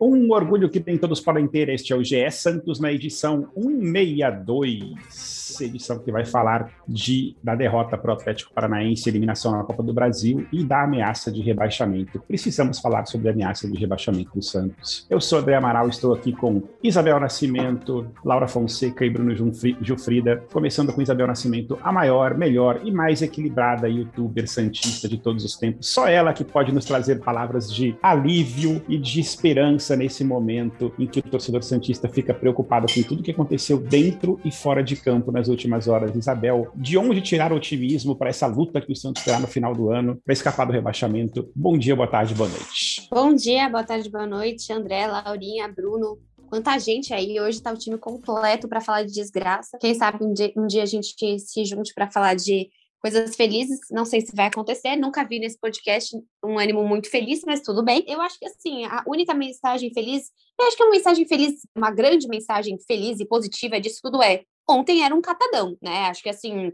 Um orgulho que tem todos podem ter. Este é o GE Santos na edição 162 edição que vai falar de, da derrota para o Atlético Paranaense, eliminação na Copa do Brasil e da ameaça de rebaixamento. Precisamos falar sobre a ameaça de rebaixamento do Santos. Eu sou André Amaral, estou aqui com Isabel Nascimento, Laura Fonseca e Bruno Gilfrida, começando com Isabel Nascimento, a maior, melhor e mais equilibrada youtuber santista de todos os tempos. Só ela que pode nos trazer palavras de alívio e de esperança nesse momento em que o torcedor santista fica preocupado com tudo que aconteceu dentro e fora de campo nas últimas horas. Isabel, de onde tirar otimismo para essa luta que o Santos terá no final do ano para escapar do rebaixamento? Bom dia, boa tarde, boa noite. Bom dia, boa tarde, boa noite, André, Laurinha, Bruno. Quanta gente aí, hoje está o time completo para falar de desgraça. Quem sabe um dia, um dia a gente se junte para falar de coisas felizes. Não sei se vai acontecer, nunca vi nesse podcast um ânimo muito feliz, mas tudo bem. Eu acho que assim, a única mensagem feliz, eu acho que é uma mensagem feliz, uma grande mensagem feliz e positiva disso tudo é ontem era um catadão, né? Acho que assim,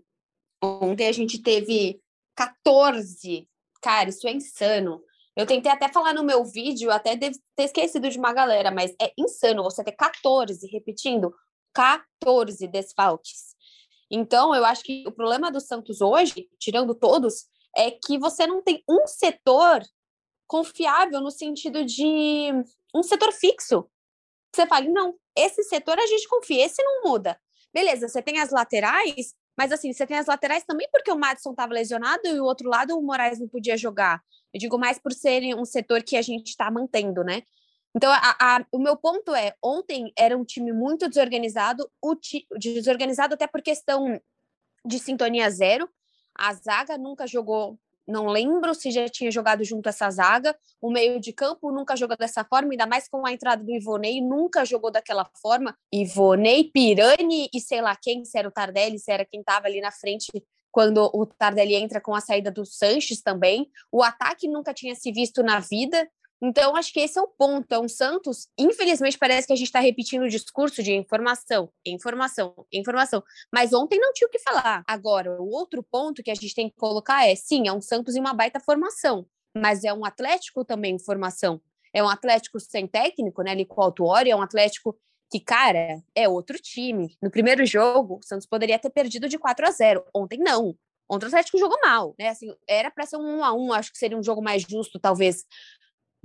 ontem a gente teve 14. Cara, isso é insano. Eu tentei até falar no meu vídeo, até ter esquecido de uma galera, mas é insano você ter 14, repetindo, 14 desfalques. Então, eu acho que o problema do Santos hoje, tirando todos, é que você não tem um setor confiável no sentido de um setor fixo. Você fala, não, esse setor a gente confia, esse não muda. Beleza, você tem as laterais, mas assim, você tem as laterais também porque o Madison estava lesionado e o outro lado o Moraes não podia jogar. Eu digo mais por serem um setor que a gente está mantendo, né? Então, a, a, o meu ponto é, ontem era um time muito desorganizado, desorganizado até por questão de sintonia zero. A zaga nunca jogou não lembro se já tinha jogado junto essa zaga. O meio de campo nunca jogou dessa forma, ainda mais com a entrada do Ivonei, nunca jogou daquela forma. Ivonei, Pirani e sei lá quem, se era o Tardelli, se era quem estava ali na frente quando o Tardelli entra com a saída do Sanches também. O ataque nunca tinha se visto na vida. Então, acho que esse é o ponto. É um Santos, infelizmente, parece que a gente está repetindo o discurso de informação, informação, informação. Mas ontem não tinha o que falar. Agora, o outro ponto que a gente tem que colocar é: sim, é um Santos em uma baita formação, mas é um Atlético também em formação. É um Atlético sem técnico, né? Ali com o Autuori, é um Atlético que, cara, é outro time. No primeiro jogo, o Santos poderia ter perdido de 4 a 0. Ontem, não. Ontem o Atlético jogou mal, né? Assim, era para ser um 1 a 1 acho que seria um jogo mais justo, talvez,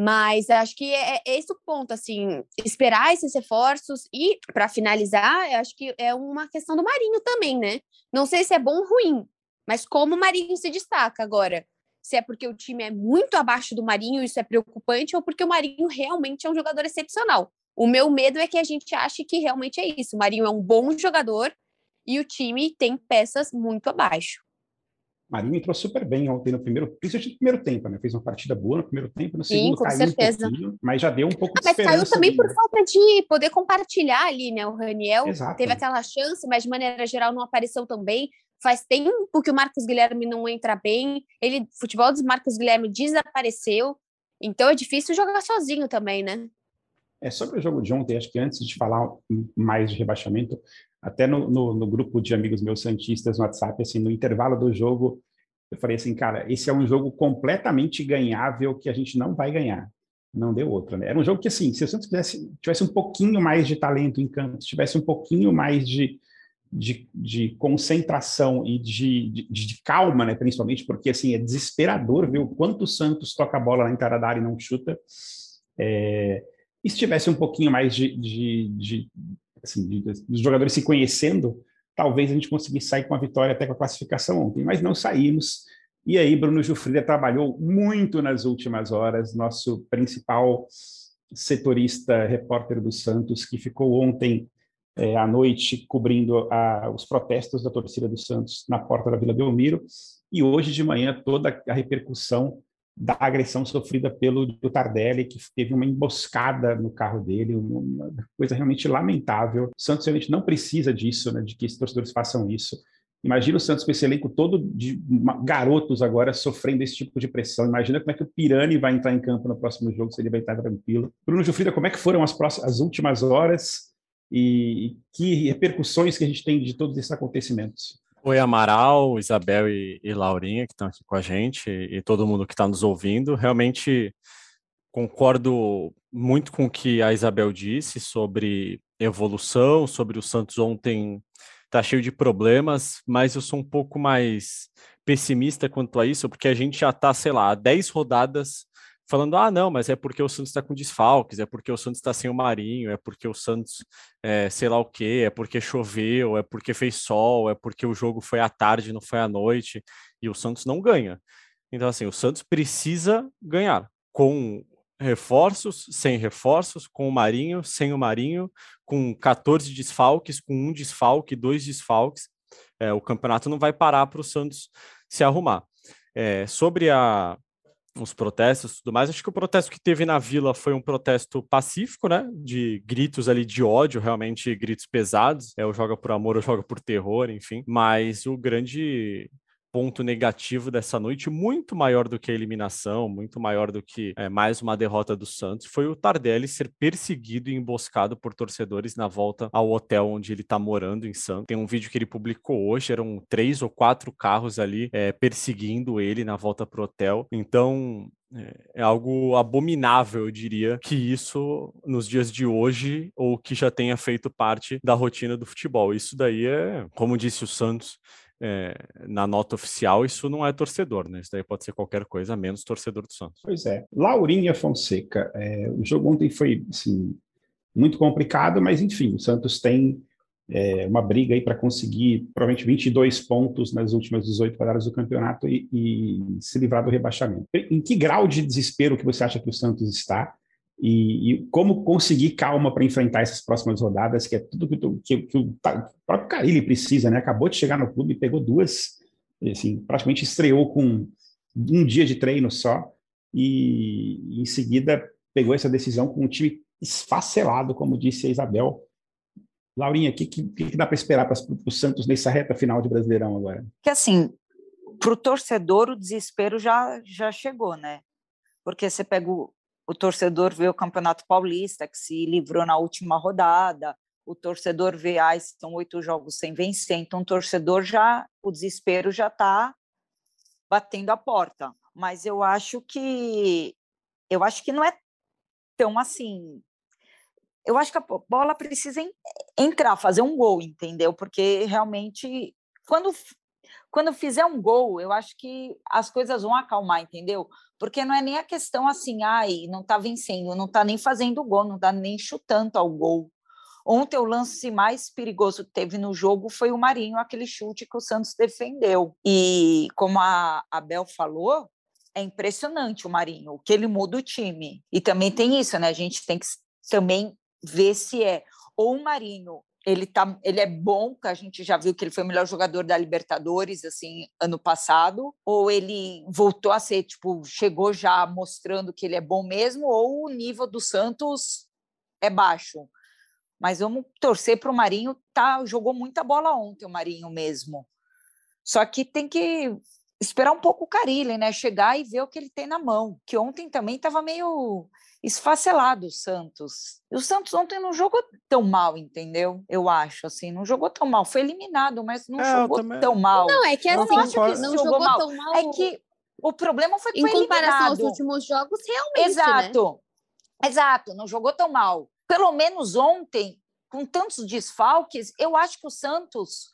mas acho que é, é esse o ponto, assim, esperar esses reforços e, para finalizar, acho que é uma questão do Marinho também, né? Não sei se é bom ou ruim, mas como o Marinho se destaca agora. Se é porque o time é muito abaixo do Marinho, isso é preocupante, ou porque o Marinho realmente é um jogador excepcional. O meu medo é que a gente ache que realmente é isso. O Marinho é um bom jogador e o time tem peças muito abaixo. Marinho entrou super bem ontem no primeiro, principalmente no primeiro tempo, né? Fez uma partida boa no primeiro tempo, no segundo Sim, com caiu certeza. um mas já deu um pouco ah, de mas esperança. Mas caiu também ali, por né? falta de poder compartilhar ali, né? O Raniel Exato. teve aquela chance, mas de maneira geral não apareceu também. Faz tempo que o Marcos Guilherme não entra bem. Ele, futebol dos Marcos Guilherme desapareceu. Então é difícil jogar sozinho também, né? É sobre o jogo de ontem, acho que antes de falar mais de rebaixamento, até no, no, no grupo de amigos meus santistas no WhatsApp, assim, no intervalo do jogo, eu falei assim, cara, esse é um jogo completamente ganhável que a gente não vai ganhar. Não deu outra, né? Era um jogo que, assim, se o Santos tivesse, tivesse um pouquinho mais de talento em campo, se tivesse um pouquinho mais de, de, de concentração e de, de, de, calma, né? Principalmente porque, assim, é desesperador ver o quanto o Santos toca a bola na entrada da área e não chuta. É, e se tivesse um pouquinho mais de, de, de assim, dos jogadores se conhecendo, talvez a gente conseguisse sair com a vitória até com a classificação ontem, mas não saímos. E aí, Bruno Jufrida trabalhou muito nas últimas horas, nosso principal setorista, repórter do Santos, que ficou ontem é, à noite cobrindo a, os protestos da torcida do Santos na porta da Vila Belmiro, e hoje de manhã toda a repercussão da agressão sofrida pelo Tardelli, que teve uma emboscada no carro dele, uma coisa realmente lamentável. O Santos realmente não precisa disso, né, de que os torcedores façam isso. Imagina o Santos com esse elenco todo de garotos agora sofrendo esse tipo de pressão. Imagina como é que o Pirani vai entrar em campo no próximo jogo, se ele vai estar tranquilo. Bruno Jufrida, como é que foram as, próximas, as últimas horas e que repercussões que a gente tem de todos esses acontecimentos? Oi, Amaral, Isabel e, e Laurinha, que estão aqui com a gente, e, todo mundo que está nos ouvindo. Realmente concordo muito com o que a Isabel disse sobre evolução, sobre o Santos ontem tá cheio de problemas, mas eu sou um pouco mais pessimista quanto a isso, porque a gente já tá, sei lá, 10 rodadas falando, ah, não, mas é porque o Santos está com desfalques, é porque o Santos está sem o Marinho, é porque o Santos, é, sei lá o quê, é porque choveu, é porque fez sol, é porque o jogo foi à tarde, não foi à noite, e o Santos não ganha. Então, assim, o Santos precisa ganhar com reforços, sem reforços, com o Marinho, sem o Marinho, com 14 desfalques, com um desfalque, dois desfalques. É, o campeonato não vai parar para o Santos se arrumar. É, sobre a, os protestos e tudo mais, acho que o protesto que teve na Vila foi um protesto pacífico, né? De gritos ali de ódio, realmente gritos pesados. É o joga por amor ou joga por terror, enfim. Mas o grande ponto negativo dessa noite, muito maior do que a eliminação, muito maior do que é, mais uma derrota do Santos, foi o Tardelli ser perseguido e emboscado por torcedores na volta ao hotel onde ele está morando em Santos. Tem um vídeo que ele publicou hoje, eram três ou quatro carros ali é, perseguindo ele na volta para o hotel. Então, é, é algo abominável, eu diria, que isso nos dias de hoje ou que já tenha feito parte da rotina do futebol. Isso daí é, como disse o Santos, é, na nota oficial, isso não é torcedor, né? Isso daí pode ser qualquer coisa, menos torcedor do Santos. Pois é. Laurinha Fonseca, é, o jogo ontem foi, assim, muito complicado, mas enfim, o Santos tem é, uma briga aí para conseguir provavelmente 22 pontos nas últimas 18 rodadas do campeonato e, e, se livrar do rebaixamento. Em que grau de desespero que você acha que o Santos está? E, e, como conseguir calma para enfrentar essas próximas rodadas, que é tudo que, que, que o próprio Carilli precisa, né? Acabou de chegar no clube, pegou duas, assim, praticamente estreou com um dia de treino só, e em seguida pegou essa decisão com um time esfacelado, como disse a Isabel. Laurinha, o que, que, que, dá para esperar para o Santos nessa reta final de Brasileirão agora? Que assim, para o torcedor o desespero já, já chegou, né? Porque você pega o, o torcedor vê o Campeonato Paulista, que se livrou na última rodada, o torcedor vê, ah, são oito jogos sem vencer, então o torcedor já, o desespero já está batendo a porta. Mas eu acho que, eu acho que não é tão assim. Eu acho que a bola precisa entrar, fazer um gol, entendeu? Porque realmente, quando quando fizer um gol, eu acho que as coisas vão acalmar, entendeu? Porque não é nem a questão assim, ai, não tá vencendo, não tá nem fazendo gol, não tá nem chutando ao gol. Ontem o lance mais perigoso que teve no jogo foi o Marinho, aquele chute que o Santos defendeu. E como a Abel falou, é impressionante o Marinho, o que ele muda o time. E também tem isso, né? A gente tem que também ver se é ou o Marinho ele tá, ele é bom, que a gente já viu que ele foi o melhor jogador da Libertadores assim ano passado, ou ele voltou a ser tipo chegou já mostrando que ele é bom mesmo, ou o nível do Santos é baixo. Mas vamos torcer para o Marinho, tá? Jogou muita bola ontem o Marinho mesmo. Só que tem que esperar um pouco o Carilli, né? Chegar e ver o que ele tem na mão. Que ontem também estava meio esfacelado o Santos. E o Santos ontem não jogou tão mal, entendeu? Eu acho, assim, não jogou tão mal. Foi eliminado, mas não é, jogou também... tão mal. Não, é que assim, não, acho que não jogou, mal. tão mal. É que o problema foi que em foi comparação eliminado. aos últimos jogos, realmente, Exato. Né? Exato, não jogou tão mal. Pelo menos ontem, com tantos desfalques, eu acho que o Santos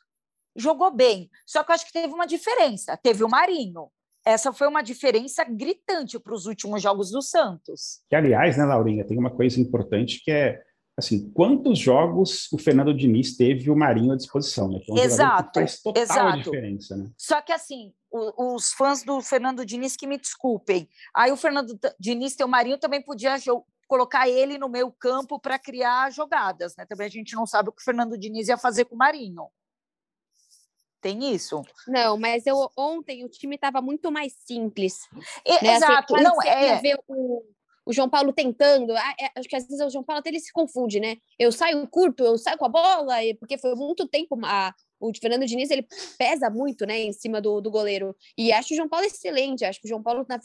jogou bem. Só que eu acho que teve uma diferença. Teve o Marinho, essa foi uma diferença gritante para os últimos jogos do Santos. Que, aliás, né, Laurinha, tem uma coisa importante que é assim, quantos jogos o Fernando Diniz teve o Marinho à disposição, né? É exato, faz total exato. diferença, né? Só que assim, o, os fãs do Fernando Diniz que me desculpem. Aí o Fernando Diniz tem o Marinho também podia colocar ele no meio campo para criar jogadas, né? Também a gente não sabe o que o Fernando Diniz ia fazer com o Marinho. Tem isso? Não, mas eu ontem o time estava muito mais simples. E, né? Assim, exato, assim, não é. Ver o, o João Paulo tentando, ah, é, acho que às vezes o João Paulo até ele se confunde, né? Eu saio curto, eu saio com a bola, porque foi muito tempo a, o Fernando Diniz, ele pesa muito, né, em cima do, do goleiro. E acho o João Paulo excelente, acho que o João Paulo na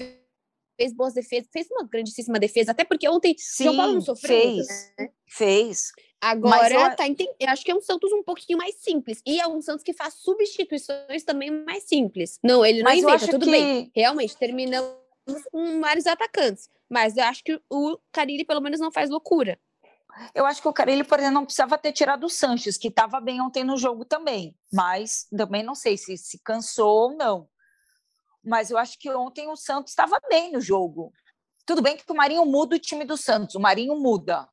fez boas defesas, fez uma grandíssima defesa, até porque ontem Sim, o João Paulo não sofreu. Fez, né? fez. Agora, eu... tá, eu acho que é um Santos um pouquinho mais simples. E é um Santos que faz substituições também mais simples. Não, ele não mas inventa, tudo que... bem. Realmente, terminamos com vários atacantes. Mas eu acho que o Carilli, pelo menos, não faz loucura. Eu acho que o Carilli, por exemplo, não precisava ter tirado o Sanches, que estava bem ontem no jogo também. Mas também não sei se se cansou ou não. Mas eu acho que ontem o Santos estava bem no jogo. Tudo bem que o Marinho muda o time do Santos, o Marinho muda.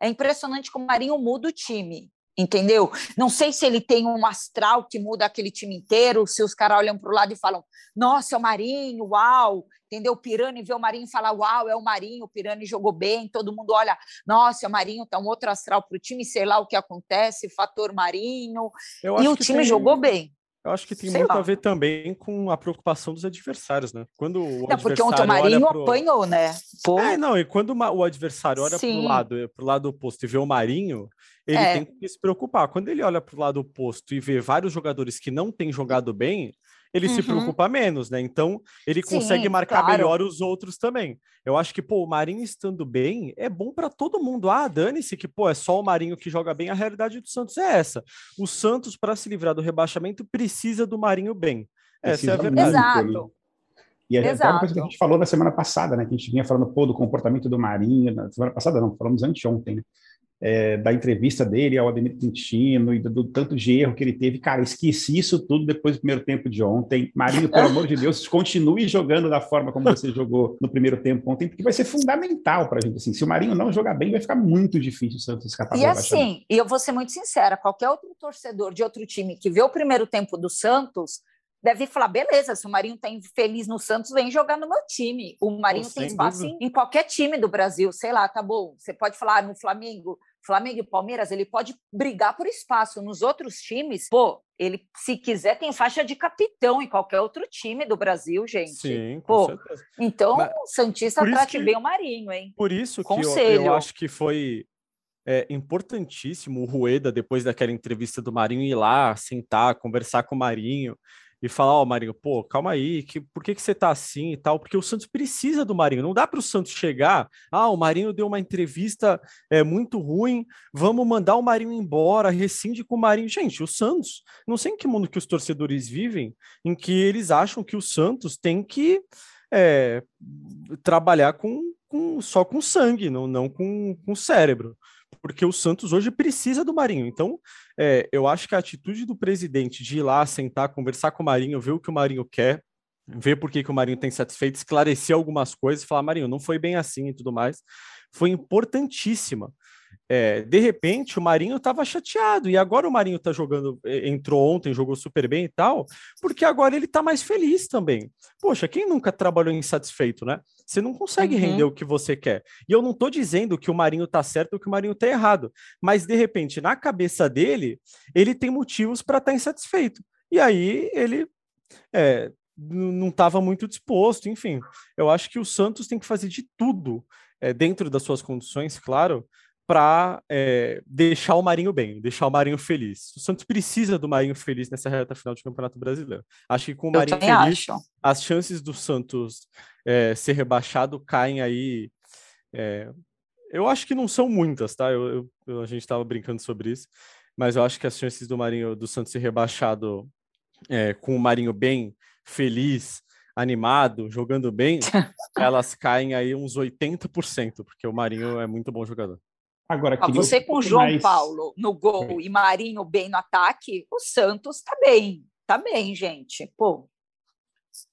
É impressionante como o Marinho muda o time entendeu? Não sei se ele tem um astral que muda aquele time inteiro, se os caras olham para o lado e falam, nossa, é o Marinho, uau, entendeu? O Pirani vê o Marinho e fala, uau, é o Marinho, o Pirani jogou bem, todo mundo olha, nossa, o Marinho tá um outro astral para o time, sei lá o que acontece, fator Marinho, e o time tem... jogou bem. Eu acho que tem Sei muito lá. a ver também com a preocupação dos adversários, né? Quando o não, porque ontem o Marinho pro... apanhou, né? Pô. É, não, e quando o adversário olha para o lado, pro lado oposto e vê o Marinho, ele é. tem que se preocupar. Quando ele olha para o lado oposto e vê vários jogadores que não têm jogado bem, ele uhum. se preocupa menos, né? Então, ele Sim, consegue marcar claro. melhor os outros também. Eu acho que, pô, o Marinho estando bem é bom para todo mundo. Ah, dane-se que, pô, é só o Marinho que joga bem. A realidade do Santos é essa. O Santos, para se livrar do rebaixamento, precisa do Marinho bem. Essa precisa é a verdade. Exato. E é uma coisa que a gente falou na semana passada, né? Que a gente vinha falando, pô, do comportamento do Marinho. Na semana passada não, falamos anteontem, né? É, da entrevista dele ao Ademir Quintino e do, do, tanto de erro que ele teve. Cara, esqueci isso tudo depois do primeiro tempo de ontem. Marinho, pelo amor de Deus, continue jogando da forma como você jogou no primeiro tempo ontem, porque vai ser fundamental para a gente. Assim, se o Marinho não jogar bem, vai ficar muito difícil o Santos escapar. E assim, e eu vou ser muito sincera, qualquer outro torcedor de outro time que vê o primeiro tempo do Santos deve falar, beleza, se o Marinho está feliz no Santos, vem jogar no meu time. O Marinho tem espaço em, em, qualquer time do Brasil, sei lá, tá bom. Você pode falar no Flamengo, Flamengo e Palmeiras, ele pode brigar por espaço. Nos outros times, pô, ele, se quiser, tem faixa de capitão em qualquer outro time do Brasil, gente. Sim, pô, certeza. Então, Mas, o Santista trate que, bem o Marinho, hein? Por isso que eu, eu acho que foi é importantíssimo o Rueda, depois daquela entrevista do Marinho, ir lá, sentar, conversar com o Marinho e falar, ó, oh, Marinho, pô, calma aí, que, por que, que você tá assim e tal? Porque o Santos precisa do Marinho. Não dá para o Santos chegar, ah, o Marinho deu uma entrevista é, muito ruim, vamos mandar o Marinho embora, rescinde com o Marinho. Gente, o Santos, não sei em que mundo que os torcedores vivem, em que eles acham que o Santos tem que é, trabalhar com, com, só com sangue, não, não com, com cérebro porque o Santos hoje precisa do Marinho. Então, é, eu acho que a atitude do presidente de ir lá, sentar, conversar com o Marinho, ver o que o Marinho quer, ver por que, que o Marinho tem satisfeito, esclarecer algumas coisas, falar, Marinho, não foi bem assim e tudo mais, foi importantíssima. É, de repente o Marinho estava chateado e agora o Marinho está jogando, entrou ontem, jogou super bem e tal, porque agora ele está mais feliz também. Poxa, quem nunca trabalhou insatisfeito, né? Você não consegue uhum. render o que você quer. E eu não estou dizendo que o Marinho está certo ou que o Marinho está errado, mas de repente na cabeça dele ele tem motivos para estar tá insatisfeito. E aí ele é, não estava muito disposto, enfim. Eu acho que o Santos tem que fazer de tudo é, dentro das suas condições, claro, para é, deixar o Marinho bem, deixar o Marinho feliz. O Santos precisa do Marinho feliz nessa reta final de Campeonato Brasileiro. Acho que com o Marinho feliz, acho. as chances do Santos é, ser rebaixado caem aí. É, eu acho que não são muitas, tá? Eu, eu a gente estava brincando sobre isso, mas eu acho que as chances do Marinho do Santos ser rebaixado é, com o Marinho bem, feliz, animado, jogando bem, elas caem aí uns 80%, porque o Marinho é muito bom jogador. Agora, ah, você com João mais... Paulo no gol e Marinho bem no ataque, o Santos tá bem, tá bem, gente. Pô.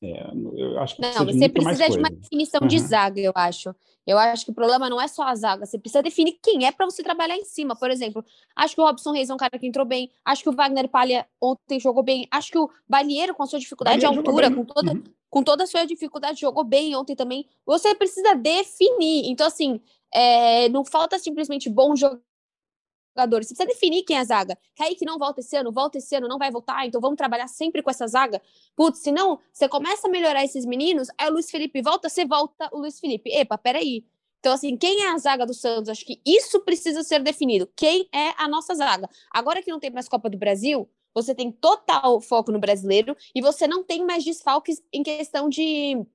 É, eu acho que não, você precisa de uma definição uhum. de zaga, eu acho. Eu acho que o problema não é só a zaga, você precisa definir quem é para você trabalhar em cima. Por exemplo, acho que o Robson Reis é um cara que entrou bem, acho que o Wagner Palha ontem jogou bem, acho que o Balieiro, com a sua dificuldade de altura, com toda, uhum. Com toda a sua dificuldade, jogou bem ontem também. Você precisa definir. Então, assim, é, não falta simplesmente bons jogadores. Você precisa definir quem é a zaga. Kaique não volta esse ano, volta esse ano, não vai voltar, então vamos trabalhar sempre com essa zaga. Putz, senão você começa a melhorar esses meninos, aí o Luiz Felipe volta, você volta o Luiz Felipe. Epa, peraí. Então, assim, quem é a zaga do Santos? Acho que isso precisa ser definido. Quem é a nossa zaga? Agora que não tem mais Copa do Brasil, você tem total foco no brasileiro e você não tem mais desfalques em questão de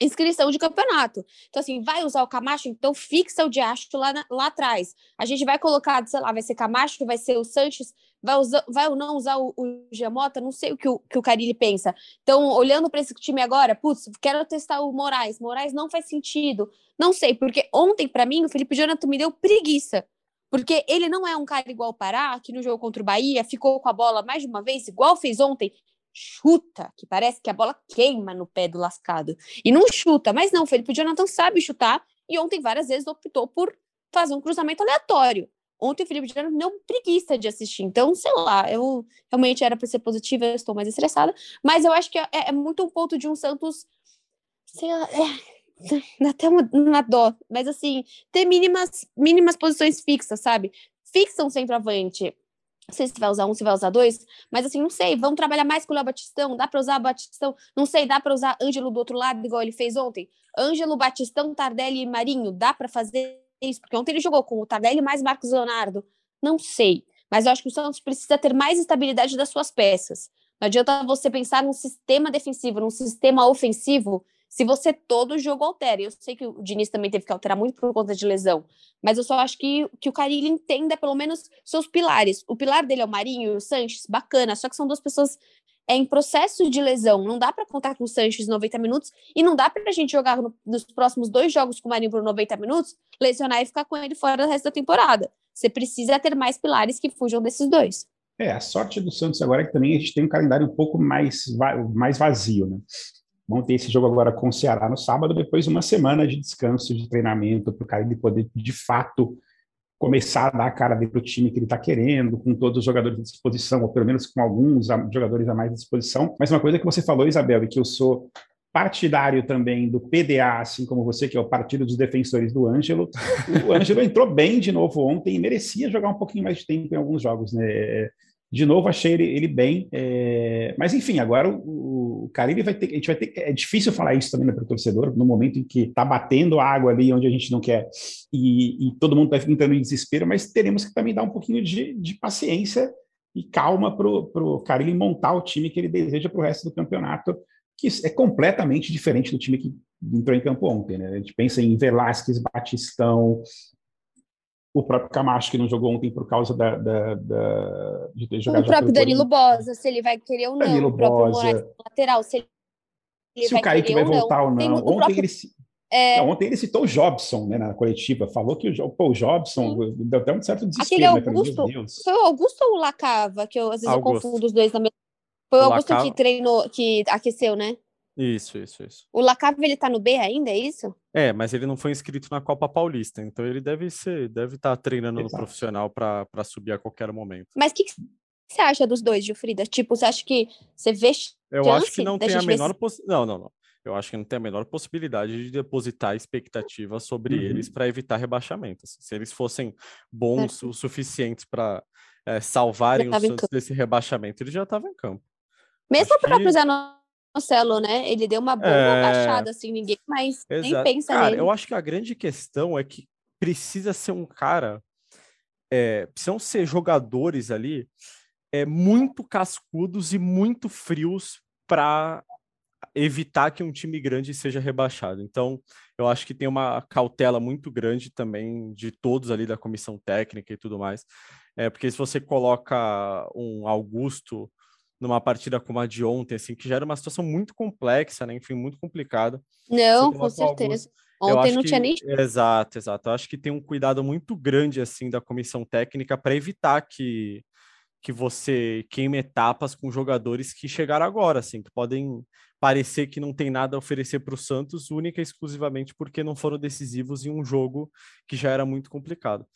inscrição de campeonato. Então, assim, vai usar o Camacho, então fixa o Diacho lá, lá atrás. A gente vai colocar, sei lá, vai ser Camacho, vai ser o Sanches, vai, usar, vai ou não usar o, o Giamota, não sei o que o, que o Carilli pensa. Então, olhando para esse time agora, putz, quero testar o Moraes. Moraes não faz sentido. Não sei, porque ontem, para mim, o Felipe Jonathan me deu preguiça. Porque ele não é um cara igual o Pará, que no jogo contra o Bahia ficou com a bola mais de uma vez, igual fez ontem, chuta, que parece que a bola queima no pé do lascado. E não chuta, mas não, Felipe Jonathan sabe chutar e ontem várias vezes optou por fazer um cruzamento aleatório. Ontem o Felipe Jonathan deu preguiça de assistir. Então, sei lá, eu realmente era para ser positiva, eu estou mais estressada, mas eu acho que é, é muito um ponto de um Santos, sei lá, é, até uma, uma dó, mas assim, ter mínimas, mínimas posições fixas, sabe? Fixa um centroavante, não sei se vai usar um, se vai usar dois, mas assim, não sei, vamos trabalhar mais com o Léo Batistão, dá para usar Batistão, não sei, dá para usar Ângelo do outro lado, igual ele fez ontem. Ângelo, Batistão, Tardelli e Marinho, dá para fazer isso? Porque ontem ele jogou com o Tardelli mais Marcos Leonardo. Não sei, mas eu acho que o Santos precisa ter mais estabilidade das suas peças. Não adianta você pensar num sistema defensivo, num sistema ofensivo se você todo jogo altera. Eu sei que o Diniz também teve que alterar muito por conta de lesão, mas eu só acho que, que o Carilli entenda pelo menos seus pilares. O pilar dele é o Marinho e o Sanches, bacana, só que são duas pessoas é em processo de lesão. Não dá para contar com o Sanches 90 minutos e não dá para a gente jogar no, nos próximos dois jogos com o Marinho por 90 minutos, lesionar e ficar com ele fora do resto da temporada. Você precisa ter mais pilares que fujam desses dois. É, a sorte do Santos agora é que também a gente tem um calendário um pouco mais, mais vazio, né? Vão ter esse jogo agora com o Ceará no sábado, depois uma semana de descanso, de treinamento, para o cara ele poder, de fato, começar a dar a cara para o time que ele está querendo, com todos os jogadores à disposição, ou pelo menos com alguns jogadores a mais à disposição. Mas uma coisa que você falou, Isabel, e que eu sou partidário também do PDA, assim como você, que é o Partido dos Defensores do Ângelo. O Ângelo entrou bem de novo ontem e merecia jogar um pouquinho mais de tempo em alguns jogos, né? De novo, achei ele, ele bem. É... Mas, enfim, agora o, o vai ter. A gente vai ter. É difícil falar isso também né, para o torcedor, no momento em que está batendo água ali onde a gente não quer e, e todo mundo está entrando em desespero, mas teremos que também dar um pouquinho de, de paciência e calma para o Caribe montar o time que ele deseja para o resto do campeonato, que é completamente diferente do time que entrou em campo ontem. Né? A gente pensa em Velasquez, Batistão, o próprio Camacho, que não jogou ontem por causa da, da, da de ter jogado. O próprio Danilo Bosa, se ele vai querer ou não. Danilo o próprio Bosa. Moraes, lateral, se ele, se vai o Kaique vai voltar ou não. Tem, ontem, próprio... ele, é... não, ontem ele citou o Jobson né, na coletiva, falou que o, pô, o Jobson Sim. deu até um certo desespero. Aquele né, Augusto, foi o Augusto ou o Lacava, que eu, às vezes Augusto. eu confundo os dois na mesma. Foi o, o Augusto Lacava... que treinou, que aqueceu, né? Isso, isso, isso. O Lacave, ele tá no B ainda, é isso? É, mas ele não foi inscrito na Copa Paulista, então ele deve ser, deve estar tá treinando Exato. no profissional para subir a qualquer momento. Mas o que, que, você acha dos dois, Gilfrida? Tipo, você acha que você vê Eu acho que não tem a menor possibilidade. Não, não, não. Eu acho que não tem a menor possibilidade de depositar expectativa sobre uhum. eles para evitar rebaixamento. Assim, se eles fossem bons o suficientes para é, salvarem o Santos desse rebaixamento, eles já estavam em campo. Mesmo o próprio que... Marcelo, né? Ele deu uma boa é... agachada, assim, ninguém mais Exato. nem pensa cara, nele. Eu acho que a grande questão é que precisa ser um cara, é, precisam ser jogadores ali é, muito cascudos e muito frios para evitar que um time grande seja rebaixado. Então, eu acho que tem uma cautela muito grande também de todos ali da comissão técnica e tudo mais. É, porque se você coloca um Augusto numa partida como a de ontem, assim, que já era uma situação muito complexa, né? Enfim, muito complicada. Não, com certeza. Alguns... Ontem não que... tinha nem. Exato, exato. Eu acho que tem um cuidado muito grande, assim, da comissão técnica para evitar que, que você queime etapas com jogadores que chegaram agora, assim, que podem parecer que não tem nada a oferecer para o Santos, única e exclusivamente porque não foram decisivos em um jogo que já era muito complicado.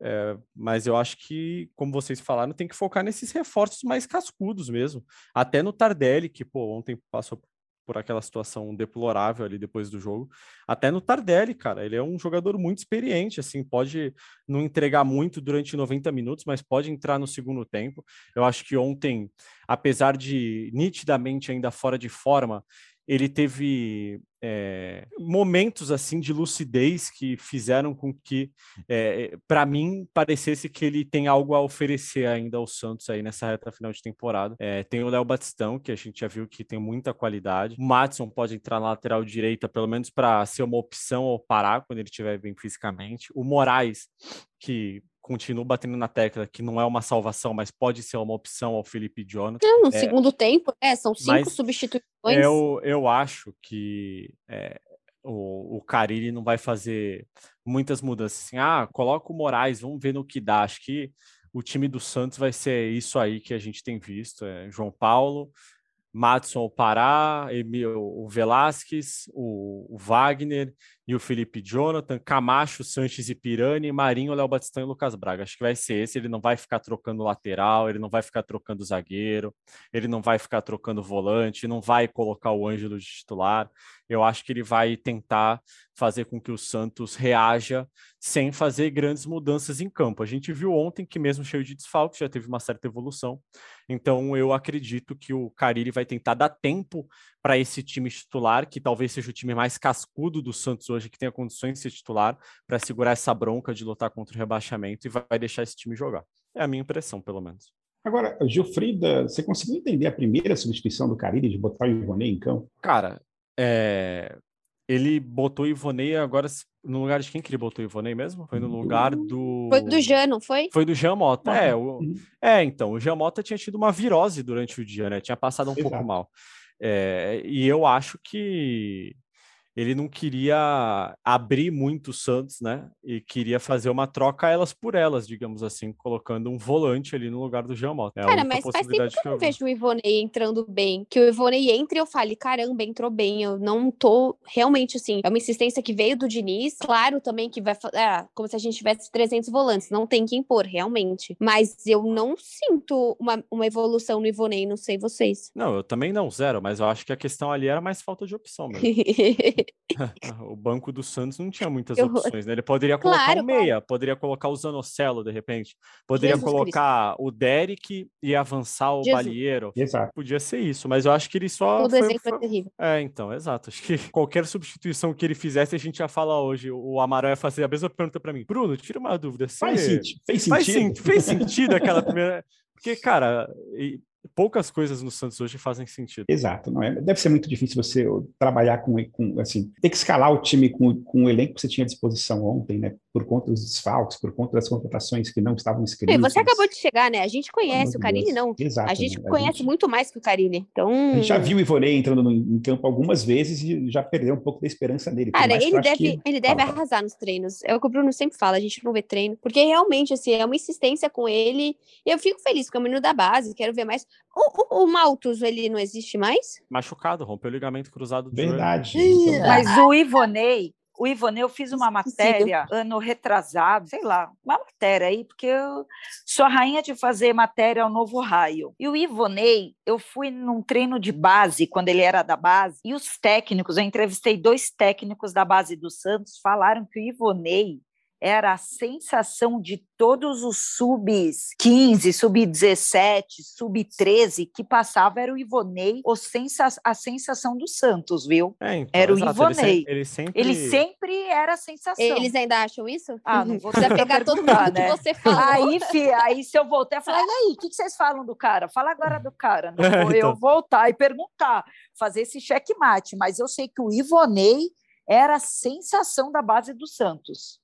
É, mas eu acho que, como vocês falaram, tem que focar nesses reforços mais cascudos mesmo. Até no Tardelli, que pô, ontem passou por aquela situação deplorável ali depois do jogo. Até no Tardelli, cara, ele é um jogador muito experiente, assim, pode não entregar muito durante 90 minutos, mas pode entrar no segundo tempo. Eu acho que ontem, apesar de nitidamente ainda fora de forma, ele teve é, momentos assim de lucidez que fizeram com que, é, para mim, parecesse que ele tem algo a oferecer ainda ao Santos aí nessa reta final de temporada. É, tem o Léo Batistão, que a gente já viu que tem muita qualidade. O Matson pode entrar na lateral direita, pelo menos para ser uma opção ou parar quando ele estiver bem fisicamente. O Moraes, que continuo batendo na tecla que não é uma salvação, mas pode ser uma opção ao Felipe Jonathan. Não, no é, segundo tempo, é, são cinco substituições. Eu, eu acho que é, o, o Carille não vai fazer muitas mudanças assim, ah, coloca o Moraes, vamos ver no que dá. Acho que o time do Santos vai ser isso aí que a gente tem visto, é João Paulo, Matson o Pará, o Velasquez, o, o, Wagner e o Felipe Jonathan, Camacho, Sanches e Pirani, Marinho, Léo Batistão e Lucas Braga. Acho que vai ser esse. Ele não vai ficar trocando lateral, ele não vai ficar trocando zagueiro, ele não vai ficar trocando volante, não vai colocar o Ângelo de titular. Eu acho que ele vai tentar fazer com que o Santos reaja sem fazer grandes mudanças em campo. A gente viu ontem que, mesmo cheio de desfalques, já teve uma certa evolução. Então, eu acredito que o Carille vai tentar dar tempo para esse time titular, que talvez seja o time mais cascudo do Santos hoje, que tenha condições de ser titular, para segurar essa bronca de lutar contra o rebaixamento e vai deixar esse time jogar. É a minha impressão, pelo menos. Agora, Gilfrida, você conseguiu entender a primeira substituição do Carille de botar o Ivonei em campo? Cara, é, ele botou Ivonei agora no lugar de quem que ele botou Ivonei mesmo? Foi no lugar do. Foi do Jean, não foi? Foi do Jean Mota. É, o... Uhum. é, então, o Jean Mota tinha tido uma virose durante o dia, né? Tinha passado um Exato. pouco mal. É, e eu acho que ele não queria abrir muito o Santos, né? E queria fazer uma troca elas por elas, digamos assim, colocando um volante ali no lugar do Jean Mota. É Cara, mas faz tempo que eu não vejo o Ivonei entrando bem. Que o Ivonei entre e eu fale, caramba, entrou bem. Eu não tô realmente assim. É uma insistência que veio do Diniz. Claro também que vai. É, como se a gente tivesse 300 volantes. Não tem que impor, realmente. Mas eu não sinto uma, uma evolução no Ivonei, não sei vocês. Não, eu também não, zero. Mas eu acho que a questão ali era mais falta de opção mesmo. o banco do Santos não tinha muitas eu... opções, né? Ele poderia colocar claro, o meia, claro. poderia colocar o Zanocelo, de repente. Poderia Jesus colocar Cristo. o Derek e avançar o Jesus. Balieiro. Exato. Podia ser isso, mas eu acho que ele só. Todo foi, exemplo foi... é terrível. É, então, exato. Acho que qualquer substituição que ele fizesse, a gente ia falar hoje. O Amaral ia fazer a mesma pergunta para mim. Bruno, tira uma dúvida. Você... Faz, sentido. Fez sentido. Faz, fez sentido aquela primeira. Porque, cara, poucas coisas no Santos hoje fazem sentido. Exato, não é? Deve ser muito difícil você trabalhar com, com assim, ter que escalar o time com, com o elenco que você tinha à disposição ontem, né? por conta dos desfalques, por conta das contratações que não estavam escritas. você acabou de chegar, né? A gente conhece o Carini, não. Exato. A gente conhece a gente... muito mais que o Carini. Então... A gente já viu o Ivonei entrando no, em campo algumas vezes e já perdeu um pouco da esperança nele. Cara, ele deve, que... ele deve arrasar nos treinos. É o que o Bruno sempre fala, a gente não vê treino. Porque realmente, assim, é uma insistência com ele. E eu fico feliz com o menino da base, quero ver mais. O, o, o Maltus, ele não existe mais? Machucado, rompeu o ligamento cruzado do Verdade. Mas o Ivonei, o Ivone, eu fiz uma matéria ano retrasado, sei lá, uma matéria aí, porque eu sou a rainha de fazer matéria ao novo raio. E o Ivonei, eu fui num treino de base, quando ele era da base, e os técnicos, eu entrevistei dois técnicos da base do Santos, falaram que o Ivonei era a sensação de todos os sub-15, sub-17, sub-13 que passava era o Ivonei, o sensa a sensação do Santos, viu? É, então, era o exato, Ivonei. Ele, sempre... ele sempre era a sensação. Eles ainda acham isso? Ah, não vou pegar todo mundo né? que você falou. Aí, fi, aí se eu voltar, falar, e aí, o que, que, vocês falam do cara? Fala agora do cara. Não vou então... eu voltar e perguntar, fazer esse checkmate. Mas eu sei que o Ivonei era a sensação da base do Santos.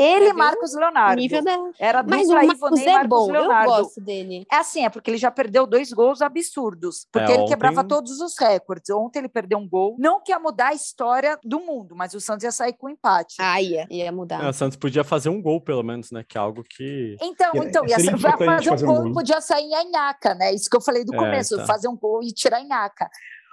Ele e Marcos Leonardo. Nível da... Era Mas o Marcos é bom, Leonardo. eu gosto dele. É assim, é porque ele já perdeu dois gols absurdos, porque é, ele ontem... quebrava todos os recordes. Ontem ele perdeu um gol, não que ia mudar a história do mundo, mas o Santos ia sair com empate. Ah, ia, ia mudar. É, o Santos podia fazer um gol, pelo menos, né, que é algo que... Então, então ia fazer, fazer, um gol, podia sair em Anhaca, né, isso que eu falei do é, começo, tá. fazer um gol e tirar Anhaca.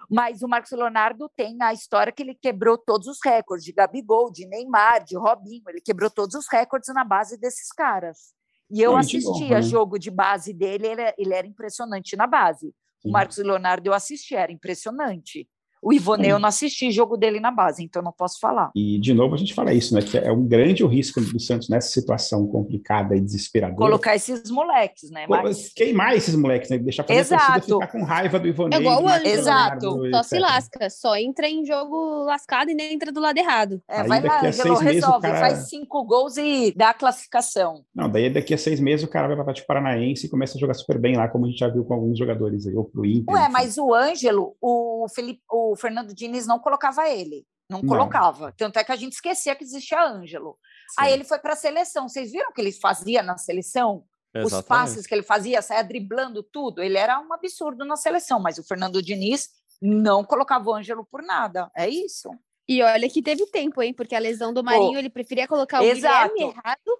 Mas o Marcos Leonardo tem a história que ele quebrou todos os recordes de Gabigol, de Neymar, de Robinho. Ele quebrou todos os recordes na base desses caras. E eu assistia né? jogo de base dele, ele, ele era impressionante na base. Sim. O Marcos Leonardo eu assistia, era impressionante. O Ivonei, eu não assisti jogo dele na base, então não posso falar. E, de novo, a gente fala isso, né? Que é um grande o risco do Santos nessa situação complicada e desesperadora. Colocar esses moleques, né? Mas... Queimar esses moleques, né? Deixar fazer Exato. a ficar com raiva do Ivonei. É igual o Ângelo, Exato. Só se lasca. Só entra em jogo lascado e nem entra do lado errado. É, vai lá, Ângelo, resolve. Cara... Faz cinco gols e dá a classificação. Não, daí daqui a seis meses o cara vai para o Paranaense e começa a jogar super bem lá, como a gente já viu com alguns jogadores aí, ou pro Inter. Ué, mas o Ângelo, o, Felipe, o Fernando Diniz não colocava ele. Não, não colocava. Tanto é que a gente esquecia que existia Ângelo. Sim. Aí ele foi para a seleção. Vocês viram o que ele fazia na seleção? Exatamente. Os passes que ele fazia, saia driblando tudo. Ele era um absurdo na seleção, mas o Fernando Diniz não colocava o Ângelo por nada. É isso. E olha que teve tempo, hein? Porque a lesão do Marinho, Pô, ele preferia colocar o exato. Guilherme errado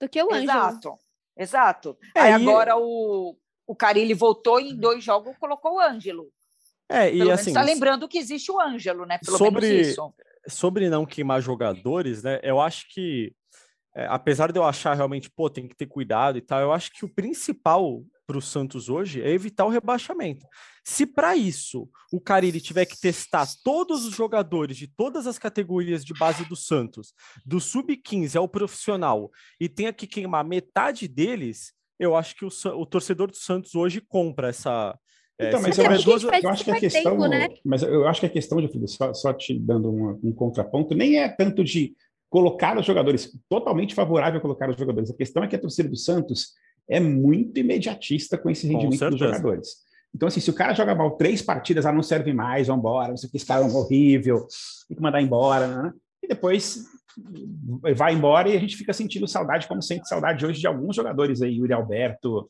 do que o Ângelo. Exato, exato. É, Aí e... agora o, o Carilli voltou e em dois jogos colocou o Ângelo. É, e Pelo assim. Está lembrando que existe o Ângelo, né? Pelo sobre, sobre não queimar jogadores, né? Eu acho que, é, apesar de eu achar realmente, pô, tem que ter cuidado e tal, eu acho que o principal para o Santos hoje é evitar o rebaixamento. Se para isso o Carille tiver que testar todos os jogadores de todas as categorias de base do Santos, do sub-15 ao profissional, e tenha que queimar metade deles, eu acho que o, o torcedor do Santos hoje compra essa, é, então, mas eu, duas, eu acho que a questão, tempo, né? mas eu acho que a questão de só, só te dando um, um, contraponto, nem é tanto de colocar os jogadores totalmente favorável a colocar os jogadores. A questão é que a torcida do Santos é muito imediatista com esse rendimento com dos jogadores. Então, assim, se o cara joga mal três partidas, ah, não serve mais, vamos embora, não sei o que, esse cara é um horrível, tem que mandar embora, né? E depois vai embora e a gente fica sentindo saudade, como sente saudade hoje de alguns jogadores aí, Yuri Alberto,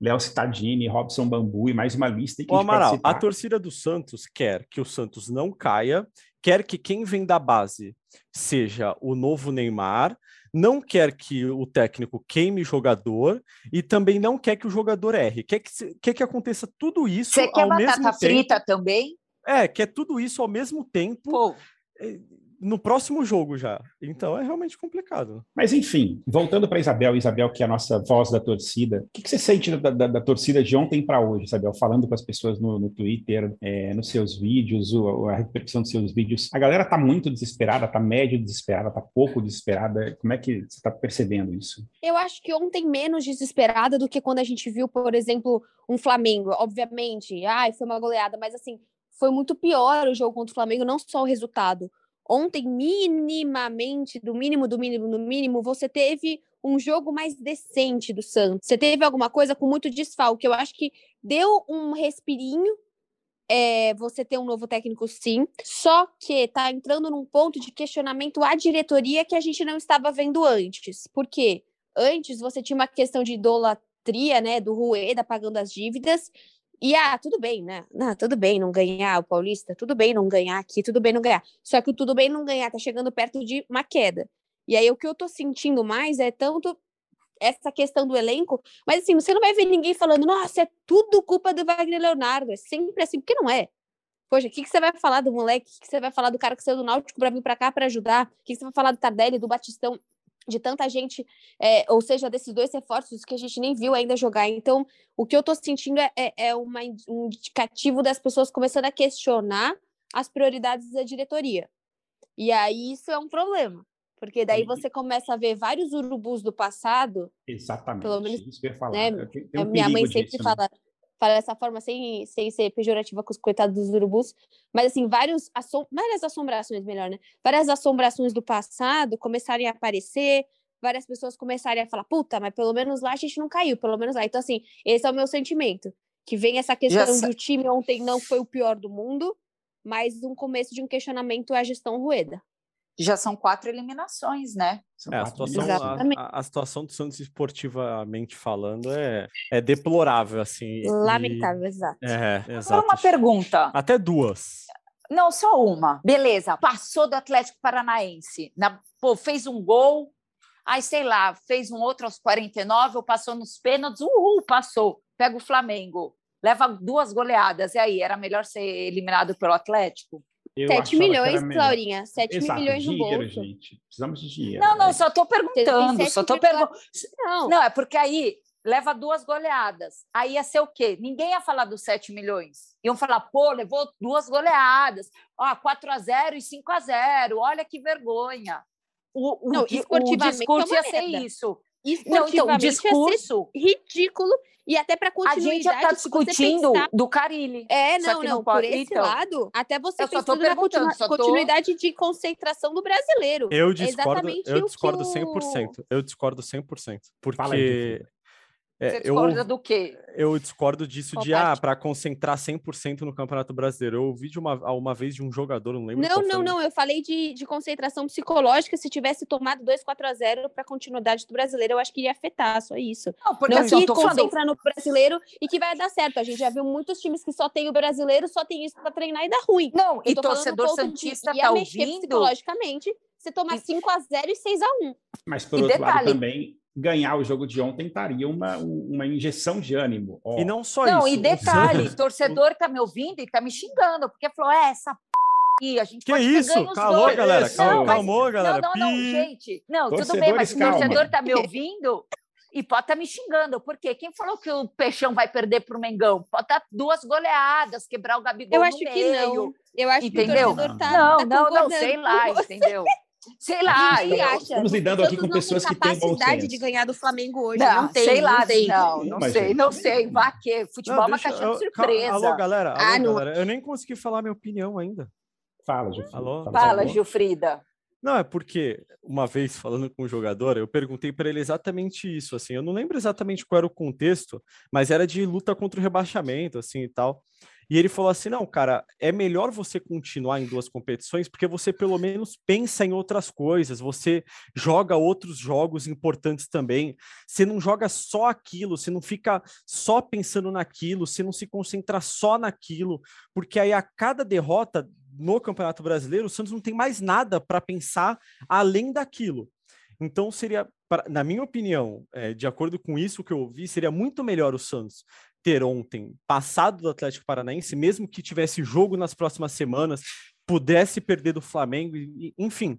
Léo Cittadini, Robson Bambu e mais uma lista. Que o Amaral, a torcida do Santos quer que o Santos não caia, quer que quem vem da base seja o novo Neymar, não quer que o técnico queime jogador e também não quer que o jogador erre. Quer que, quer que aconteça tudo isso Você quer ao mesmo tempo. batata frita também? É, quer tudo isso ao mesmo tempo. Pô no próximo jogo já. Então é realmente complicado. Mas enfim, voltando para Isabel, Isabel, que é a nossa voz da torcida, o que, que você sente da, da, da, torcida de ontem para hoje, Isabel? Falando com as pessoas no, no Twitter, é, nos seus vídeos, o, a repercussão dos seus vídeos. A galera tá muito desesperada, tá médio desesperada, tá pouco desesperada. Como é que você está percebendo isso? Eu acho que ontem menos desesperada do que quando a gente viu, por exemplo, um Flamengo. Obviamente, ai, foi uma goleada, mas assim, foi muito pior o jogo contra o Flamengo, não só o resultado Ontem, minimamente, do mínimo, do mínimo, do mínimo, você teve um jogo mais decente do Santos. Você teve alguma coisa com muito desfalque. Eu acho que deu um respirinho. É, você ter um novo técnico, sim. Só que tá entrando num ponto de questionamento à diretoria que a gente não estava vendo antes. Por quê? Antes você tinha uma questão de idolatria, né? Do Rueda pagando as dívidas. E ah, tudo bem, né? Não, tudo bem não ganhar o Paulista, tudo bem não ganhar aqui, tudo bem não ganhar. Só que o tudo bem não ganhar tá chegando perto de uma queda. E aí o que eu tô sentindo mais é tanto essa questão do elenco, mas assim, você não vai ver ninguém falando, nossa, é tudo culpa do Wagner Leonardo, é sempre assim, porque não é. Poxa, o que, que você vai falar do moleque? O que, que você vai falar do cara que saiu do Náutico para vir para cá para ajudar? O que, que você vai falar do Tardelli, do Batistão? De tanta gente, é, ou seja, desses dois reforços que a gente nem viu ainda jogar. Então, o que eu estou sentindo é, é, é uma, um indicativo das pessoas começando a questionar as prioridades da diretoria. E aí isso é um problema, porque daí você começa a ver vários urubus do passado. Exatamente. Pelo menos, isso que eu ia falar. Né, um minha mãe sempre disso, né? fala. Né? Fala dessa forma sem, sem ser pejorativa com os coitados dos urubus, mas assim, vários assom várias assombrações, melhor, né? Várias assombrações do passado começarem a aparecer, várias pessoas começarem a falar, puta, mas pelo menos lá a gente não caiu, pelo menos lá. Então, assim, esse é o meu sentimento. Que vem essa questão de o time ontem não foi o pior do mundo, mas um começo de um questionamento à gestão Rueda já são quatro eliminações, né? É, a, situação, a, a, situação do Santos esportivamente falando é, é deplorável, assim. Lamentável, e... exato. É, exato. uma pergunta. Até duas. Não, só uma. Beleza, passou do Atlético Paranaense. Na, pô, fez um gol, aí sei lá, fez um outro aos 49, ou passou nos pênaltis, uhul, passou. Pega o Flamengo, leva duas goleadas, e aí, era melhor ser eliminado pelo Atlético? 7 milhões, Laurinha. 7 Exato, milhões no dinheiro, bolso. gente. Precisamos de dinheiro. Não, não, né? só estou perguntando. Só tô perguntando. Não. não, é porque aí leva duas goleadas. Aí ia ser o quê? Ninguém ia falar dos 7 milhões. Iam falar, pô, levou duas goleadas, ó, 4 a 0 e 5 a 0 olha que vergonha. O, o, Não, o esportivamente discurso é ia ser merda. isso. Não, então, o discurso, ridículo e até para a continuidade. gente já está você discutindo pensar- do Carilli. É, não, não, não por esse então. lado, até você Eu só tô pensando na só tô- continuidade de concentração do brasileiro. Eu É discordo, exatamente eu discordo o- 100%. Eu discordo 100%. Fala aí, Porque. É, Você eu, discorda do quê? eu discordo disso Qual de, ah, parte? para concentrar 100% no Campeonato Brasileiro. Eu ouvi de uma, uma vez de um jogador, não lembro Não, não, foi, não. Eu falei de, de concentração psicológica. Se tivesse tomado 2 4 a 0 para continuidade do brasileiro, eu acho que iria afetar, só isso. Não, porque não assim, eu que concentra no brasileiro e que vai dar certo. A gente já viu muitos times que só tem o brasileiro, só tem isso para treinar e dá ruim. não, Eu e torcedor de santista ia tá mexer ouvindo, psicologicamente se tomar E- 5 a 0 e 6 a 1 Mas, por E outro lado, detalhe- também, ganhar o jogo de ontem estaria uma, uma injeção de ânimo. Ó, E não só Não, isso. e o detalhe, torcedor tá me ouvindo e tá me xingando, porque falou, é, essa p... aí, a gente Que isso? Calou, dois. galera. Isso. Calma, Não, mas- calmou, galera. Não, não, não, Pi. gente. Não, tudo bem, mas Torcedores, o calma. torcedor tá me ouvindo e pode estar me xingando. Por quê? Quem falou que o Peixão vai perder pro Mengão? Pode estar duas goleadas, quebrar o Gabigol Eu no acho que meio. não. Eu acho Entendeu? que o torcedor tá, não, tá não, não, sei lá, entendeu? Sei lá. Eu- acha. estamos lidando O aqui com não pessoas tem que têm capacidade de ganhar do Flamengo hoje. Não, Não, tem, sei lá, não tem. não, não Mas, sei, não sei. Vá que futebol é uma deixa- caixinha de eu- calma, surpresa. Alô, galera. Alô, Ah, não. galera. Eu nem consegui falar minha opinião ainda. Fala, Ju. Alô? Fala, Alô? Gilfrida. Não, é porque uma vez falando com um jogador, eu perguntei para ele exatamente isso, assim, eu não lembro exatamente qual era o contexto, mas era de luta contra o rebaixamento, assim, e tal. E ele falou assim: "Não, cara, é melhor você continuar em duas competições porque você pelo menos pensa em outras coisas, você joga outros jogos importantes também. Você não joga só aquilo, você não fica só pensando naquilo, você não se concentra só naquilo, porque aí a cada derrota no Campeonato Brasileiro, o Santos não tem mais nada para pensar além daquilo. Então seria, na minha opinião, é, de acordo com isso que eu ouvi, seria muito melhor o Santos ter ontem passado do Atlético Paranaense, mesmo que tivesse jogo nas próximas semanas, pudesse perder do Flamengo, enfim.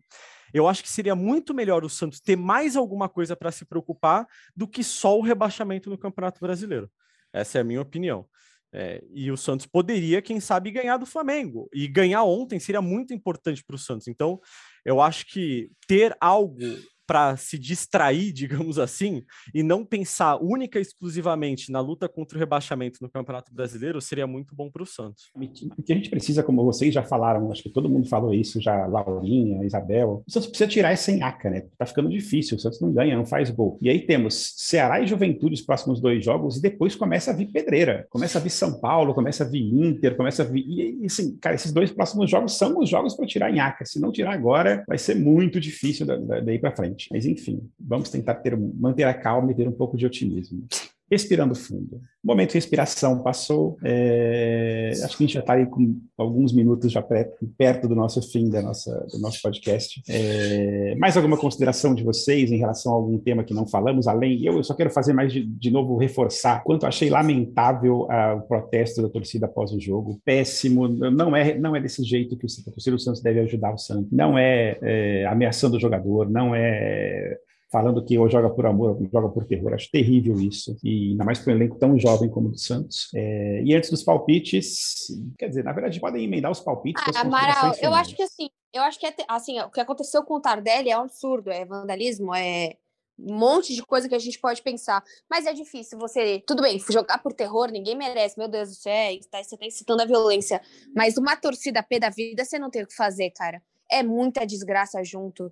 Eu acho que seria muito melhor o Santos ter mais alguma coisa para se preocupar do que só o rebaixamento no Campeonato Brasileiro. Essa é a minha opinião. É, e o Santos poderia, quem sabe, ganhar do Flamengo. E ganhar ontem seria muito importante para o Santos. Então, eu acho que ter algo para se distrair, digamos assim, e não pensar única e exclusivamente na luta contra o rebaixamento no Campeonato Brasileiro seria muito bom para o Santos. O que a gente precisa, como vocês já falaram, acho que todo mundo falou isso, já Laurinha, Isabel, o Santos precisa tirar essa enhaca, né? Tá ficando difícil, o Santos não ganha, não faz gol. E aí temos Ceará e Juventude os próximos dois jogos, e depois começa a vir pedreira. Começa a vir São Paulo, começa a vir Inter, começa a vir. E assim, cara, esses dois próximos jogos são os jogos para tirar enhaca. Se não tirar agora, vai ser muito difícil da- da- daí para frente. Mas enfim, vamos tentar ter, manter a calma e ter um pouco de otimismo. Respirando fundo. Momento de respiração passou. É, Acho que a gente já está aí com alguns minutos já perto do nosso fim da nossa, do nosso podcast. É, Mais alguma consideração de vocês em relação a algum tema que não falamos? Além, eu, eu só quero fazer mais de, de novo reforçar quanto achei lamentável ah, o protesto da torcida após o jogo. Péssimo. Não é, não é desse jeito que o, a do Santos deve ajudar o Santos. Não é, é ameaçando o jogador, não é falando que ou joga por amor ou joga por terror. Acho terrível isso. E ainda mais para um elenco tão jovem como o do Santos. É, e antes dos palpites, quer dizer, na verdade, podem emendar os palpites. Ah, Amaral, eu acho que assim, eu acho que é assim, o que aconteceu com o Tardelli é um absurdo, é vandalismo, é um monte de coisa que a gente pode pensar. Mas é difícil você. Tudo bem, jogar por terror, ninguém merece, meu Deus do céu, tá- você tá incitando a violência. Mas uma torcida pé da vida, você não tem o que fazer, cara. É muita desgraça junto.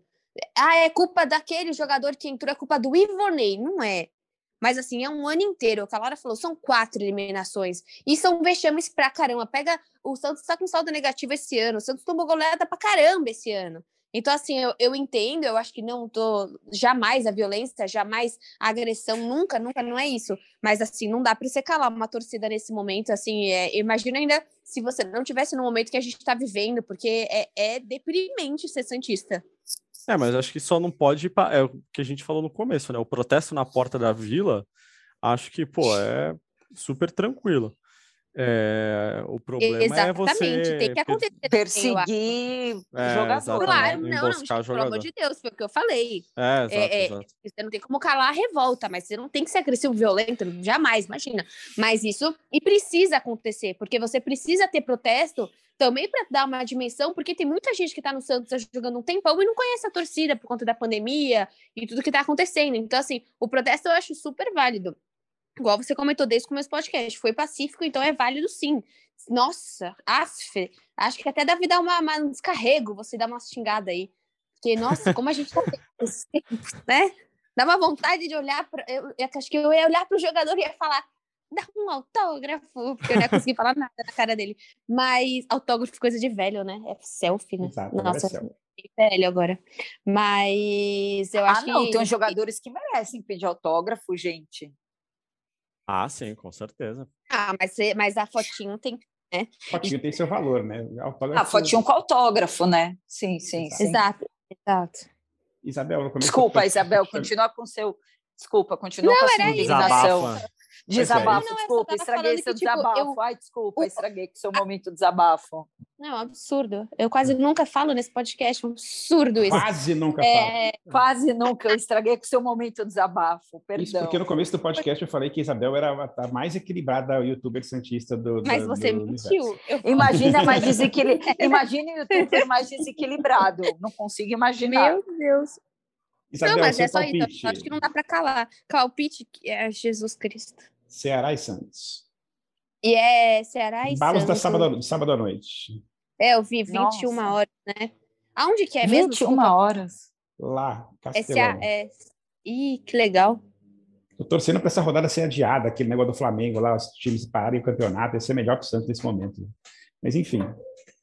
Ah, é culpa daquele jogador que entrou, é culpa do Ivonei. Não é. Mas assim, é um ano inteiro. O Laura falou, são quatro eliminações. E são vexames pra caramba. Pega. O Santos tá com saldo negativo esse ano. O Santos tomou goleada pra caramba esse ano. Então, assim, eu, eu entendo, eu acho que não tô. Jamais a violência, jamais a agressão, nunca, nunca, não é isso. Mas, assim, não dá pra você calar uma torcida nesse momento. Assim, é, imagina ainda se você não tivesse no momento que a gente tá vivendo, porque é, é deprimente ser Santista. É, mas acho que só não pode. pa- É o que a gente falou no começo, né? O protesto na porta da vila, acho que, pô, é super tranquilo. É, o problema Exatamente, é você tem que acontecer. Perseguir É, jogador. Claro, não, não, gente, pelo amor de Deus, foi o que eu falei. É, exato, É, é, exato. você não tem como calar a revolta, mas você não tem que ser agressivo, violento, jamais, imagina. Mas isso, e precisa acontecer, porque você precisa ter protesto também para dar uma dimensão, porque tem muita gente que tá no Santos jogando um tempão e não conhece a torcida por conta da pandemia e tudo que tá acontecendo. Então, assim, o protesto eu acho super válido. Igual você comentou desde o começo do podcast, foi pacífico, então é válido sim. Nossa, af, acho que até deve dar uma, uma- um descarrego, você dar uma xingada aí. Porque, nossa, como a gente tá tempos, né? Dá uma vontade de olhar para. Eu, eu acho que eu ia olhar para o jogador e ia falar: dá um autógrafo, porque eu não ia conseguir falar nada na cara dele. Mas autógrafo é coisa de velho, né? É selfie, né? Exato, é Nossa, selfie. fiquei velho agora. Mas eu Ah, acho não, que. tem uns jogadores que merecem pedir autógrafo, gente. Ah, sim, com certeza. Ah, mas, mas a fotinho tem. Fotinho tem seu valor, né? Autógrafo- Ah, fotinho com autógrafo, né? Sim, sim, sim. Exato, exato. Isabel, no começo Desculpa, Isabel, continua com seu. Desculpa, continua com a sua indignação. Desabafa. Desabafo, Não, desculpa, estraguei seu que, tipo, desabafo. eu- Ai, desculpa, estraguei com seu momento de desabafo. Não, absurdo. Eu quase nunca falo nesse podcast, um absurdo isso. Quase nunca falo. É, Quase nunca eu estraguei com seu momento de desabafo, Isso perdão. porque no começo do podcast eu falei que a Isabel era a mais equilibrada youtuber santista do. mas do- você do mentiu. Eu Imagina mais desequili... Imagine o youtuber mais desequilibrado. Não consigo imaginar. Meu Deus. Isabel, não, mas é só isso. palpite. eu Acho que não dá pra calar. Palpite que é Jesus Cristo. Ceará e Santos. E é Ceará e Balos da Santos. sábado, sábado à noite. É, eu vi 21 Nossa. horas, né? Aonde que é mesmo? 21 Desculpa. horas. Lá, É. Castelão. é... Ih, que legal. Tô torcendo para essa rodada ser adiada, aquele negócio do Flamengo lá, os times pararem o campeonato, ia ser melhor que o Santos nesse momento. Mas enfim,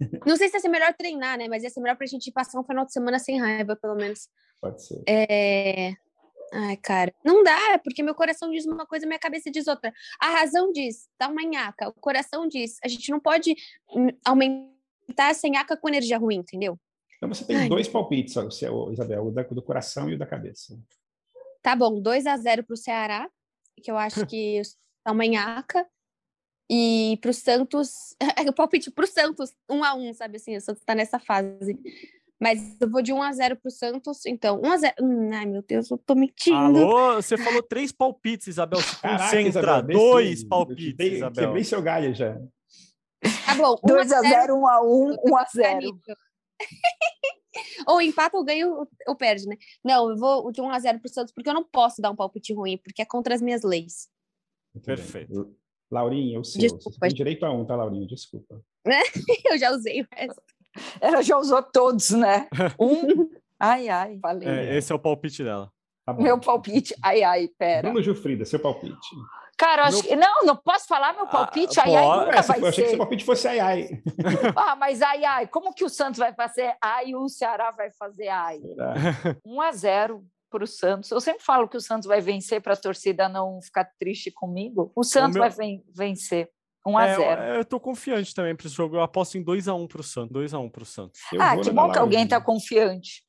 Não sei se ia ser melhor treinar, né? Mas ia ser melhor pra gente passar um final de semana sem raiva, pelo menos. pode ser. É... Ai, cara, não dá, porque meu coração diz uma coisa, minha cabeça diz outra. A razão diz, dá uma nhaca. O coração diz, a gente não pode hum, aumentar essa nhaca com energia ruim, entendeu? Então você tem Ai. dois palpites, Isabel, o do coração e o da cabeça. Tá bom, 2 a 0 pro Ceará, que eu acho que dá uma nhaca. E pro Santos, o palpite pro Santos, 1 a 1 sabe assim? O Santos tá nessa fase. Mas eu vou de 1 a 0 pro Santos, então, 1 a 0 Hum, ai, meu Deus, eu tô mentindo. Alô, você falou três palpites, Isabel. Se Caraca, concentra. Isabel, Dois eu palpites, quebrei- Isabel. Quebrei seu galho já. Tá bom, 1 2 a 0 1 a 1 1 a Tá 0 nível. ou empata ou ganha ou, ou perde, né? Não, eu vou de 1 a 0 pro Santos, porque eu não posso dar um palpite ruim, porque é contra as minhas leis. Perfeito. Laurinha, o seu. Desculpa, Você tem direito a um, tá, Laurinha? Desculpa. Eu já usei o resto. Ela já usou todos, né? Um. Ai, ai, falei. É, esse é o palpite dela. Tá bom. Meu palpite. Ai, ai, pera. Bruno Gilfrida, seu palpite. Cara, eu acho Meu- que. Não, não posso falar meu palpite. Ah, ai, ai, nunca É, vai eu achei que ser. seu palpite fosse ai ai. Ah, mas ai, ai, como que o Santos vai fazer ai e o Ceará vai fazer ai? 1 a 0 para o Santos. Eu sempre falo que o Santos vai vencer para a torcida não ficar triste comigo. O Santos meu- vai ven- vencer. 1 a É, 0 eu, eu tô confiante também para esse jogo. Eu aposto em 2x1 pro Santos. 2x1 pro Santos. Eu Ah, vou que bom que alguém está confiante.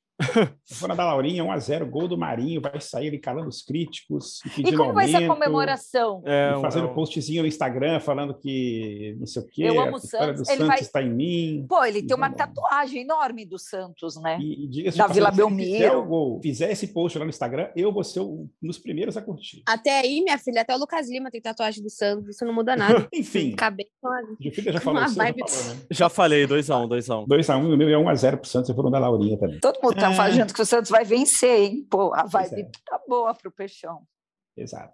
Na da Laurinha, 1x0, gol do Marinho, vai sair ele calando os críticos. E, E como vai ser a aumento, comemoração? É, e um- fazendo é um- postzinho no Instagram falando que não sei o quê, Eu amo a o Santos, do ele Santos vai- está em mim. Pô, ele tem uma tatuagem enorme do Santos, né? E, e Da Vila passagem, se fizer Belmiro. gol, fizer esse post lá no Instagram, eu vou ser um dos primeiros a curtir. Até aí, minha filha, até o Lucas Lima tem tatuagem do Santos, isso não muda nada. Enfim, Gilfrida já falou isso, já vibe- falou, né? Já falei, 2x1, 2x1. 2x1, o meu é 1x0 pro Santos, eu vou no da Laurinha também. Todo mundo tá É. falando que o Santos vai vencer, hein? Pô, a vibe é. tá boa pro Peixão. Exato.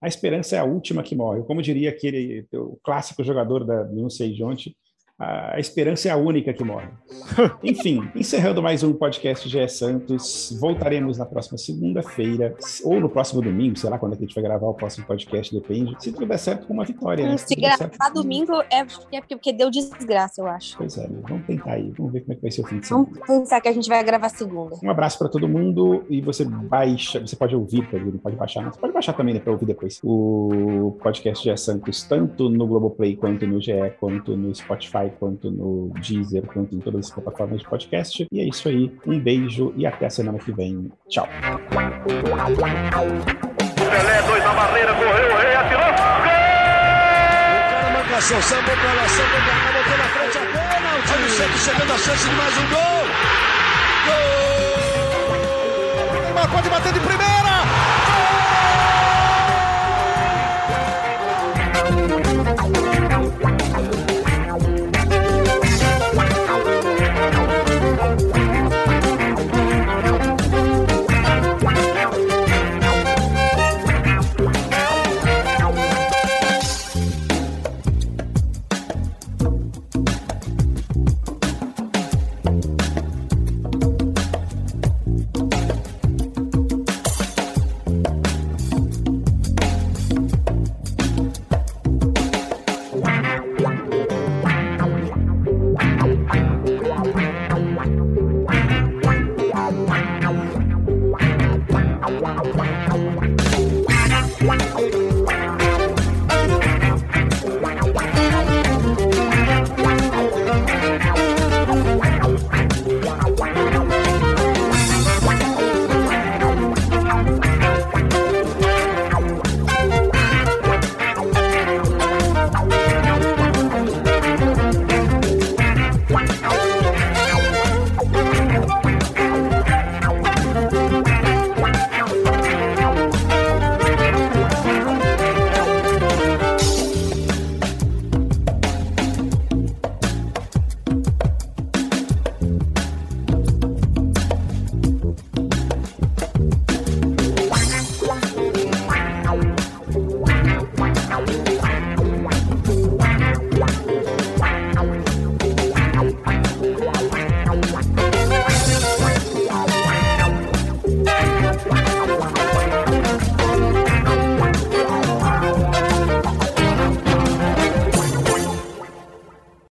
A esperança é a última que morre. Como diria aquele o clássico jogador da não sei de onde, a esperança é a única que morre. Enfim, encerrando mais um podcast GE Santos. Voltaremos na próxima segunda-feira, ou no próximo domingo, sei lá quando é que a gente vai gravar o próximo podcast, depende. Se tudo der certo, com uma vitória. né? Se certo, gravar com- domingo é porque, é porque deu desgraça, eu acho. Pois é, vamos tentar aí. Vamos ver como é que vai ser o fim de semana. Vamos pensar que a gente vai gravar segunda. Um abraço para todo mundo e você baixa, você pode ouvir, não pode baixar, não. Você pode baixar também, né, para ouvir depois. O podcast GE Santos, tanto no Globoplay, quanto no GE, quanto no Spotify, quanto no Deezer, quanto em todas as plataformas de podcast. E é isso aí. Um beijo e até a semana que vem. Tchau. Pelé, dois na barreira, correu, o rei atirou. Gol! O cara pra cá, botou na frente a bola. O time sempre chegando a chance de mais um gol. Gol! Neymar pode bater de primeira.